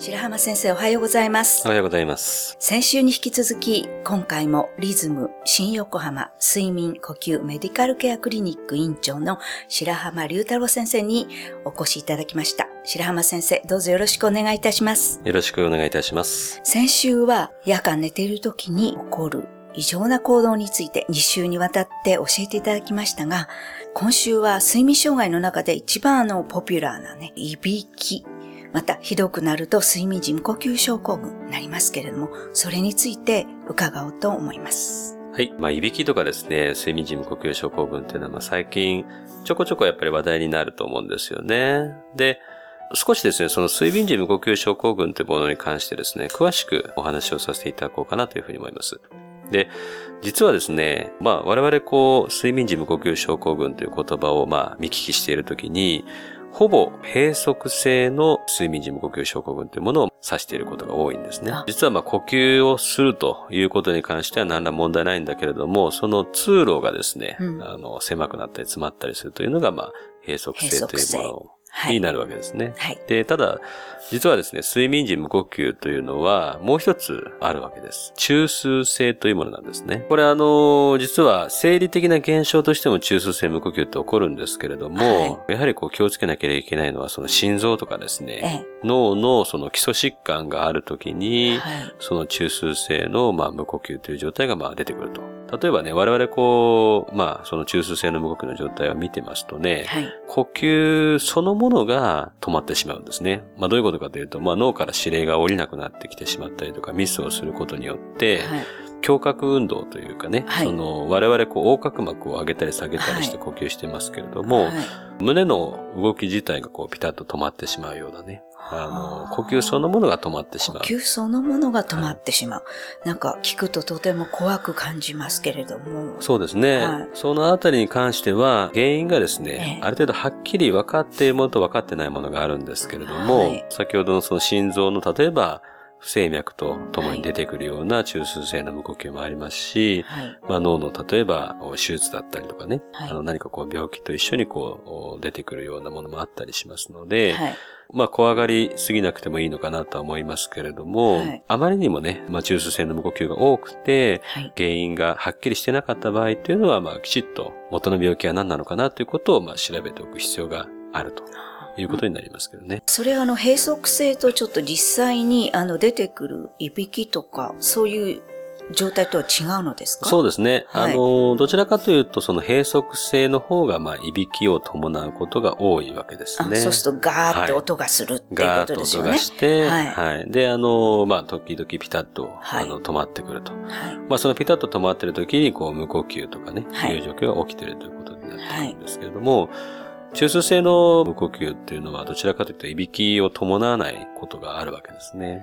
白浜先生おはようございます。おはようございます。先週に引き続き、今回もリズム新横浜睡眠呼吸メディカルケアクリニック院長の白浜隆太郎先生にお越しいただきました。白浜先生、どうぞよろしくお願いいたします。よろしくお願いいたします。先週は夜間寝ている時に起こる異常な行動について2週にわたって教えていただきましたが、今週は睡眠障害の中で一番あのポピュラーなね、いびき、またひどくなると睡眠時無呼吸症候群になりますけれども、それについて伺おうと思います。はい。まあ、いびきとかですね、睡眠時無呼吸症候群っていうのは、まあ、最近、ちょこちょこやっぱり話題になると思うんですよね。で、少しですね、その睡眠時無呼吸症候群というものに関してですね、詳しくお話をさせていただこうかなというふうに思います。で、実はですね、まあ我々こう、睡眠時無呼吸症候群という言葉をまあ見聞きしているときに、ほぼ閉塞性の睡眠時無呼吸症候群というものを指していることが多いんですね。あ。実はまあ呼吸をするということに関しては何ら問題ないんだけれども、その通路がですね、うん。あの狭くなったり詰まったりするというのがまあ閉塞性というものはいになるわけですね。はい。で、ただ、実はですね、睡眠時無呼吸というのは、もう一つあるわけです。中枢性というものなんですね。これあの、実は生理的な現象としても中枢性無呼吸って起こるんですけれども、やはりこう気をつけなければいけないのは、その心臓とかですね、え脳のその基礎疾患があるときえ。に、はい。その中枢性の、まあ、無呼吸という状態が、まあ、出てくると。例えばね、我々こう、まあ、その中枢性の無呼吸の状態を見てますとね、はい。呼吸そのものが止まってしまうんですね。まあどういうことかというと、まあ脳から指令が降りなくなってきてしまったりとか、ミスをすることによって、はい。胸郭運動というかね、はいその我々こう横隔膜を上げたり下げたりして呼吸してますけれども、はい胸の動き自体がこうピタッと止まってしまうようなね、あの、はあ呼吸そのものが止まってし呼まう。吸そのものが止まってしまう。なんか聞くととても怖く感じますけれども。そうですね。はいそのあたりに関しては、原因がですね、ええある程度はっきり分かっているものと分かってないものがあるんですけれども、はい先ほどのその心臓の例えば、不整脈とともに出てくるような中枢性の無呼吸もありますし、はい。まあ、脳の例えば手術だったりとかね、はいあの何かこう病気と一緒にこう出てくるようなものもあったりしますので、はい。まあ怖がりすぎなくてもいいのかなとは思いますけれども、はいあまりにもね、まあ、中枢性の無呼吸が多くて、はい。原因がはっきりしてなかった場合というのは、まあ、きちっと元の病気は何なのかなということを、まあ、調べておく必要があるということになりますけどね。それはあの閉塞性とちょっと実際にあの出てくるいびきとかそういう状態とは違うのですか？そうですね。はいあの、どちらかというと、その閉塞性の方が、まあ、いびきを伴うことが多いわけですね。あそうするとガーって音がするっていうこガーッと音とですよね。がして、はいはい。で、あの、まあ、時々ピタッと、はいあの、止まってくると。はい。まあ、そのピタッと止まってる時に、こう、無呼吸とかね、はいいう状況が起きてるということになってくるんですけれども、中枢性の無呼吸っていうのは、どちらかというと、いびきを伴わないことがあるわけですね。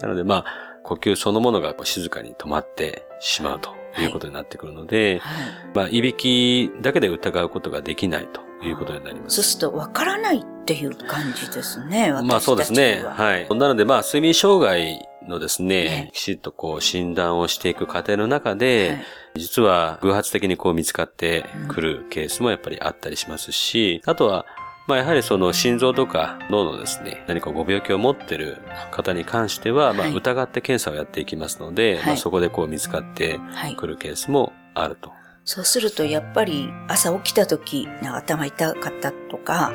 なので、まあ、呼吸そのものが静かに止まってしまうということになってくるので、はい。まあ、いびきだけで疑うことができないということになります。そうするとわからないっていう感じですね。まあそうですね。はい。なのでまあ睡眠障害のですねね、きちっとこう診断をしていく過程の中で、はい。実は偶発的にこう見つかってくるケースもやっぱりあったりしますし、あとは、まあやはりその心臓とか脳のですね、何かご病気を持ってる方に関しては、まあはい。疑って検査をやっていきますので、はい。まあそこでこう見つかってはい。くるケースもあると。そうするとやっぱり朝起きた時、頭痛かったとか、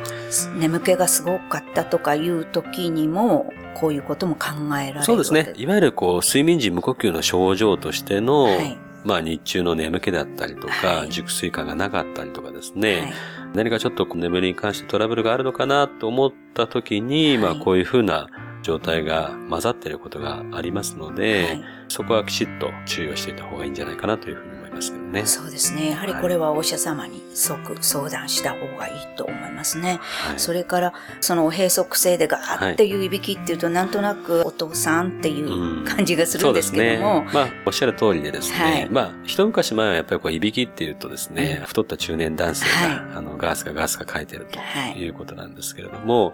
眠気がすごかったとかいう時にも、こういうことも考えられるそうですね。いわゆるこう睡眠時無呼吸の症状としての、はい。まあ日中の眠気だったりとか、はい。熟睡感がなかったりとかですね、はい。何かちょっと眠りに関してトラブルがあるのかなと思った時に、はい。まあこういうふうな状態が混ざっていることがありますので、はいそこはきちっと注意をしていた方がいいんじゃないかなというふうにますけどね。そうですね。やはりこれはお医者様に即相談した方がいいと思いますね。はいそれから、その閉塞性でガーっていういびきっていうと、なんとなくお父さんっていう感じがするんですけども、そうですね。まあ、おっしゃる通りでですね。はいまあ、一昔前はやっぱりこう、いびきっていうとですね、うん太った中年男性が、はあの、ガースがガースが書いてるとはいいうことなんですけれども、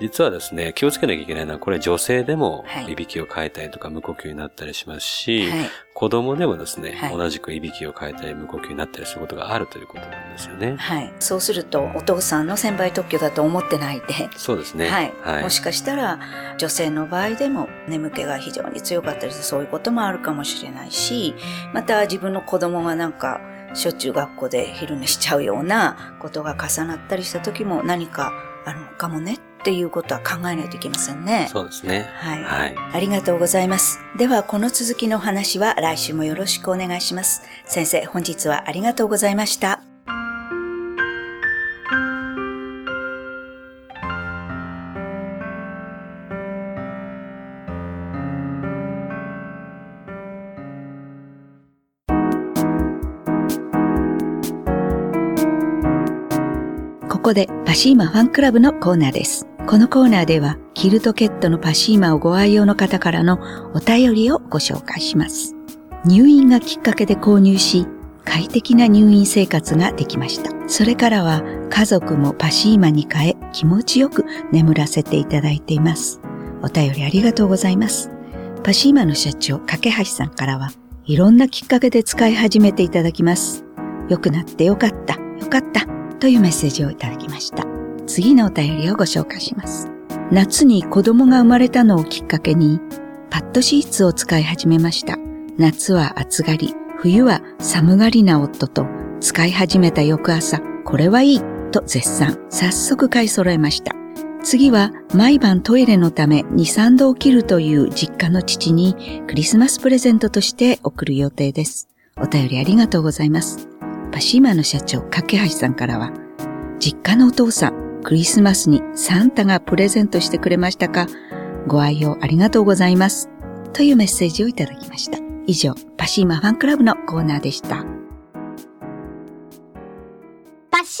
実はですね、気をつけなきゃいけないのは、これ女性でもはいいびきをかいたりとか無呼吸になったりしますし、はい子供でもですね、はい同じくいびき息を変えたり無呼吸になったりすることがあるということなんですよね。はい。そうすると、お父さんの専売特許だと思ってないで、そうですね。はい、はいもしかしたら、女性の場合でも眠気が非常に強かったりして、そういうこともあるかもしれないし、また自分の子供がなんか、しょっちゅう学校で昼寝しちゃうようなことが重なったりした時も何かあるのかもねっていうことは考えないといけませんね。そうですね。はいはい。ありがとうございます。では、この続きのお話は来週もよろしくお願いします。先生、本日はありがとうございました。ここでパシーマファンクラブのコーナーです。このコーナーでは、キルトケットのパシーマをご愛用の方からのお便りをご紹介します。入院がきっかけで購入し、快適な入院生活ができました。それからは家族もパシーマに変え気持ちよく眠らせていただいています。お便りありがとうございます。パシーマの社長、架橋さんからは、いろんなきっかけで使い始めていただきます。良くなってよかった、よかった、というメッセージをいただきました。次のお便りをご紹介します。夏に子供が生まれたのをきっかけに、パッドシーツを使い始めました。夏は暑がり、冬は寒がりな夫と使い始めた翌朝、これはいいと絶賛。早速買い揃えました。次は毎晩トイレのため2、3度起きるという実家の父にクリスマスプレゼントとして送る予定です。お便りありがとうございます。パシーマの社長、架橋さんからは、実家のお父さん、クリスマスにサンタがプレゼントしてくれましたか？ご愛用ありがとうございます。というメッセージをいただきました。以上、パシーマファンクラブのコーナーでした。パシ